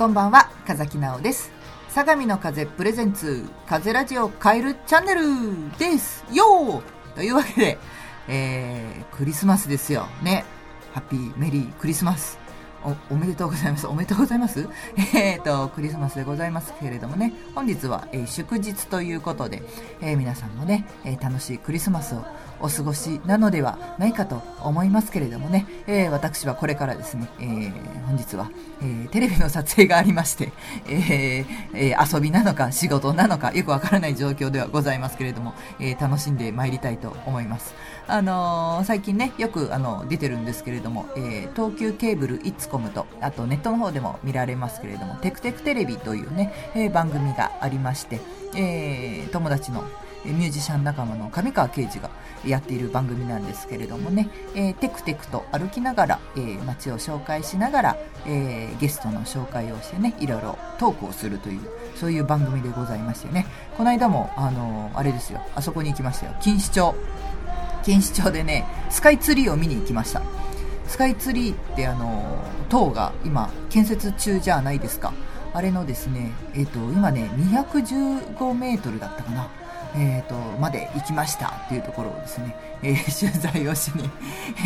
こんばんは風木直です。相模の風プレゼンツ風ラジオカエルチャンネルです。よというわけで、えー、クリスマスですよ。ね。ハッピーメリークリスマス。おめでとうございます。おめでとうございます？えっ、と、クリスマスでございますけれどもね、本日は、えー、祝日ということで、えー、皆さんもね、え、楽しいクリスマスをお過ごしなのではないかと思いますけれどもね、え、私はこれからですね、え、本日は、え、テレビの撮影がありまして、ええー、遊びなのか仕事なのかよくわからない状況ではございますけれども、え、楽しんでまいりたいと思います。あの、最近ね、よくあの出てるんですけれども、え、東急ケーブルイッツコムと、あとネットの方でも見られますけれども、テクテクテレビというね、えー、番組がありまして、えー、友達のミュージシャン仲間の上川啓二がやっている番組なんですけれどもね、えー、テクテクと歩きながら、えー、街を紹介しながら、えー、ゲストの紹介をしてね、いろいろトークをするという、そういう番組でございましてね、この間も、あのあれですよ、あそこに行きましたよ、錦糸町。錦糸町でね、スカイツリーを見に行きました。カイツリーってあの塔が今建設中じゃないですか。あれのですね、えっ、ー、と、今ね、215メートルだったかな。えーと、まで行きましたっていうところをですね、えー、取材をしに、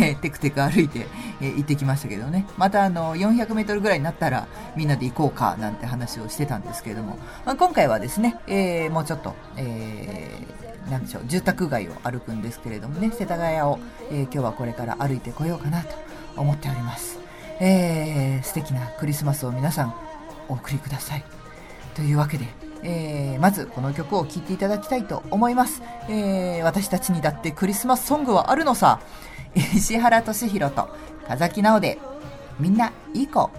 えー、テクテク歩いて、えー、行ってきましたけどね、またあの400メートルぐらいになったらみんなで行こうかなんて話をしてたんですけれども、まあ、今回はですね、えー、もうちょっと、えー、なんでしょう、住宅街を歩くんですけれどもね、世田谷を、えー、今日はこれから歩いてこようかなと思っております。えー、素敵なクリスマスを皆さんお送りください。というわけで、えー、まずこの曲を聴いていただきたいと思います。えー、私たちにだってクリスマスソングはあるのさ。石原俊弘と風木直で、みんないい子。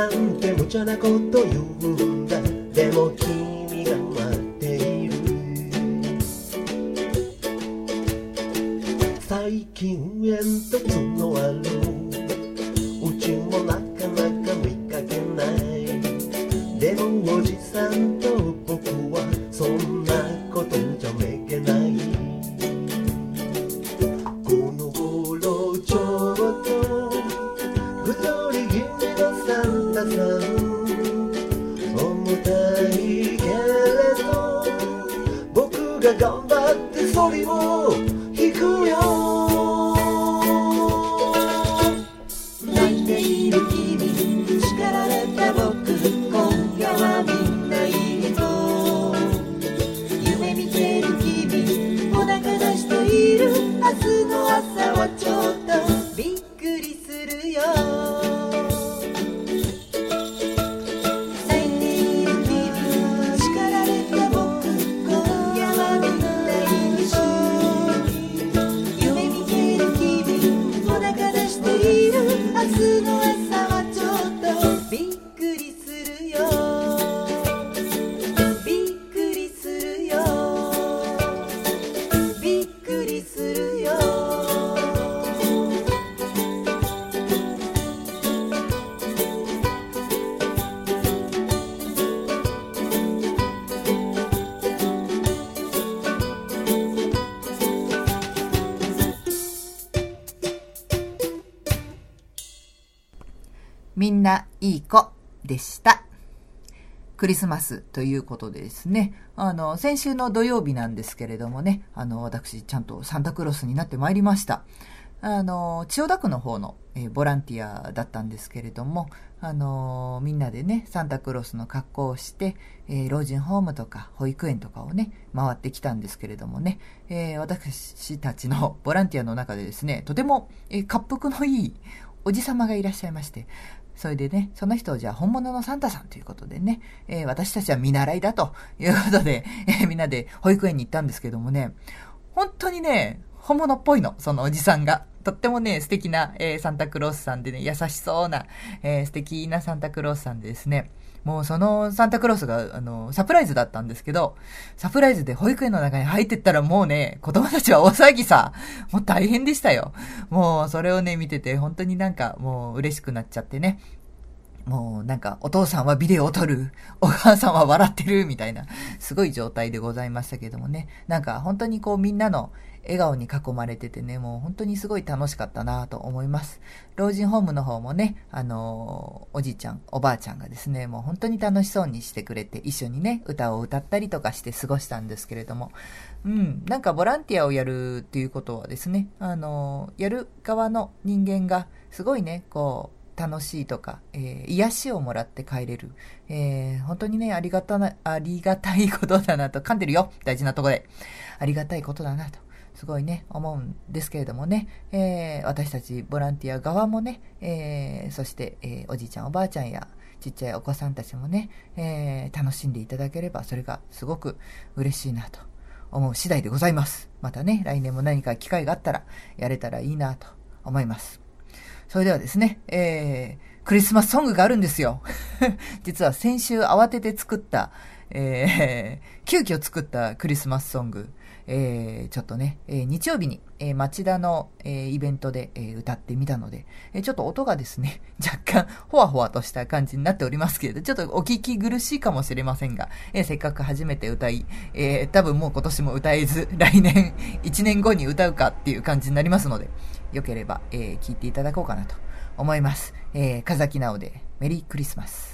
なんて無茶なこと言うんだ。でも君みんないい子でした。クリスマスということでですね、あの、先週の土曜日なんですけれどもね、あの、私、ちゃんとサンタクロースになってまいりました。あの、千代田区の方の、え、ボランティアだったんですけれども、あの、みんなでね、サンタクロースの格好をして、えー、老人ホームとか保育園とかをね、回ってきたんですけれどもね、えー、私たちのボランティアの中でですね、とても、えー、滑腹のいいおじさまがいらっしゃいまして、それでね、その人をじゃあ本物のサンタさんということでね、えー、私たちは見習いだということで、えー、みんなで保育園に行ったんですけどもね、本当にね、本物っぽいの、そのおじさんが。とってもね、素敵な、えー、サンタクロースさんでね、優しそうな、えー、素敵なサンタクロースさんでですね、もうそのサンタクロースが、あの、サプライズだったんですけど、サプライズで保育園の中に入ってったらもうね、子供たちは大騒ぎさ、もう大変でしたよ。もうそれをね、見てて本当になんかもう嬉しくなっちゃってね。もうなんかお父さんはビデオを撮る、お母さんは笑ってるみたいな、すごい状態でございましたけどもね。なんか本当にこうみんなの笑顔に囲まれててね、もう本当にすごい楽しかったなと思います。老人ホームの方もね、あのー、おじいちゃん、おばあちゃんがですね、もう本当に楽しそうにしてくれて、一緒にね、歌を歌ったりとかして過ごしたんですけれども、うん、なんかボランティアをやるっていうことはですね、あのー、やる側の人間が、すごいね、こう、楽しいとか、えー、癒しをもらって帰れる。えー、本当にね、ありがたな、ありがたいことだなと、噛んでるよ大事なとこで。ありがたいことだなと。すごいね、思うんですけれどもね、えー、私たちボランティア側もね、えー、そして、えー、おじいちゃんおばあちゃんやちっちゃいお子さんたちもね、え楽しんでいただければ、それがすごく嬉しいなと思う次第でございます。またね、来年も何か機会があったら、やれたらいいなと思います。それではですね、えー、クリスマスソングがあるんですよ。実は先週慌てて作った、えー、急遽作ったクリスマスソング、えー、ちょっとね、えー、日曜日に、え、町田の、えイベントで、え歌ってみたので、えちょっと音がですね、若干、ほわほわとした感じになっておりますけれど、ちょっとお聞き苦しいかもしれませんが、えせっかく初めて歌い、え多分もう今年も歌えず、来年、1年後に歌うかっていう感じになりますので、よければ、え聞いていただこうかなと思います。えー、風木直で、メリークリスマス。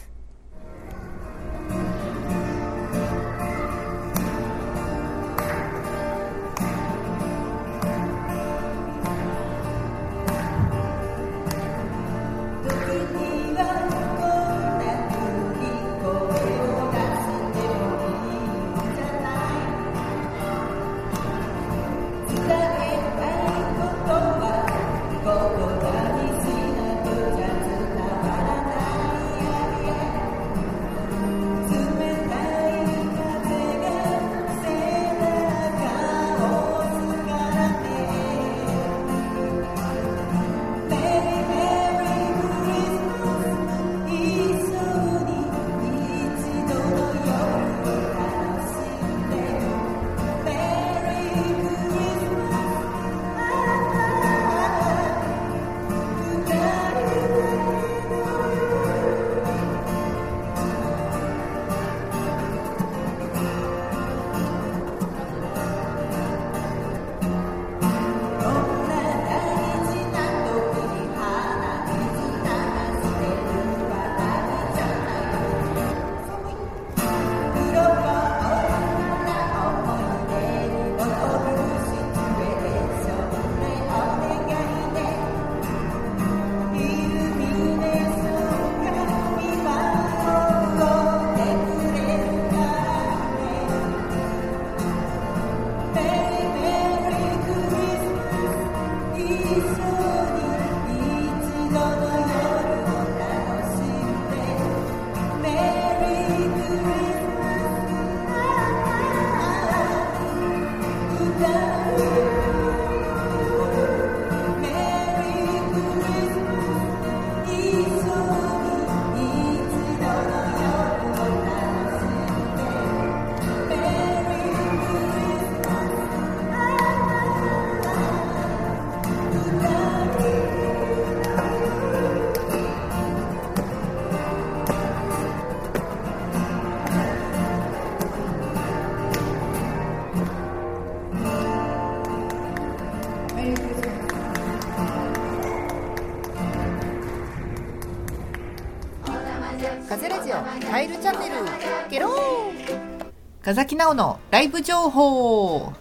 風木直のライブ情報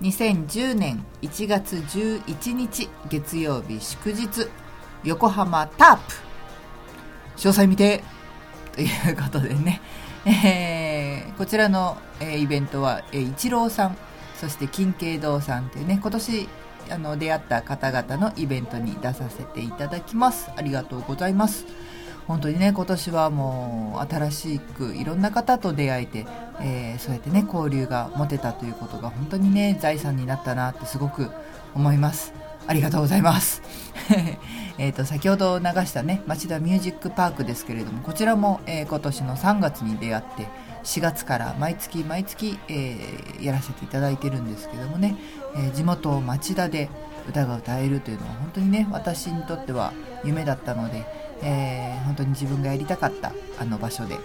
2010年1月11日月曜日祝日。横浜タープ。詳細見て。ということでね、えー、こちらの、えー、イベントは、えー、イチローさん。そして金慶堂さんというね。今年あの出会った方々のイベントに出させていただきます。ありがとうございます。本当にね今年はもう新しくいろんな方と出会えて、えー、そうやってね交流が持てたということが本当にね財産になったなってすごく思います。ありがとうございます。えと先ほど流したね町田ミュージックパークですけれどもこちらも、えー、今年の3月に出会って4月から毎月毎月、えー、やらせていただいてるんですけどもね、え、地元町田で歌が歌えるというのは本当にね私にとっては夢だったので、えー、本当に自分がやりたかったあの場所で、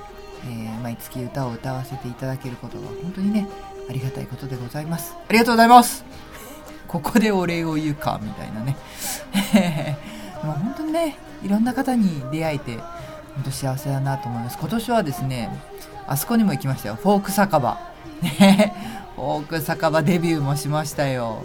え毎月歌を歌わせていただけることが本当にねありがたいことでございます。ありがとうございます。ここでお礼を言うかみたいなね。もう本当にねいろんな方に出会えて本当幸せだなと思います。今年はですねあそこにも行きましたよ。フォーク酒場。ね。フォーク酒場デビューもしましたよ。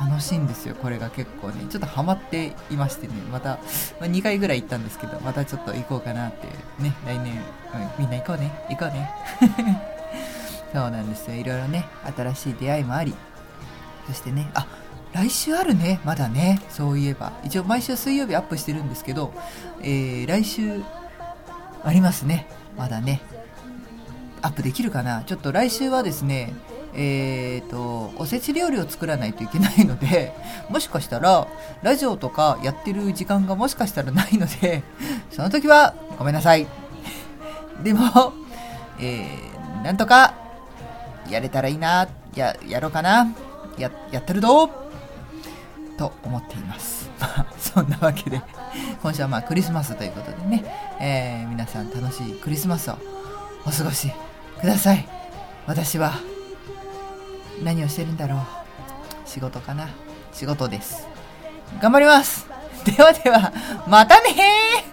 楽しいんですよこれが結構ね。ちょっとハマっていましてね。また、まあ、2回ぐらい行ったんですけどまたちょっと行こうかなってね。来年、うん、みんな行こうね。行こうね。そうなんですよ。いろいろね新しい出会いもあり。そしてねあ来週あるね。まだね。そういえば。一応毎週水曜日アップしてるんですけど、えー、来週ありますね。まだね。アップできるかな。ちょっと来週はですねえーと、おせち料理を作らないといけないので もしかしたらラジオとかやってる時間が もしかしたらないので その時はごめんなさい。でも、えー、なんとかやれたらいいなややろうかなややってるぞと思っています。まあそんなわけで今週はまあクリスマスということでね、えー、皆さん楽しいクリスマスをお過ごしください。私は何をしてるんだろう。仕事かな。仕事です。頑張ります。ではではまたね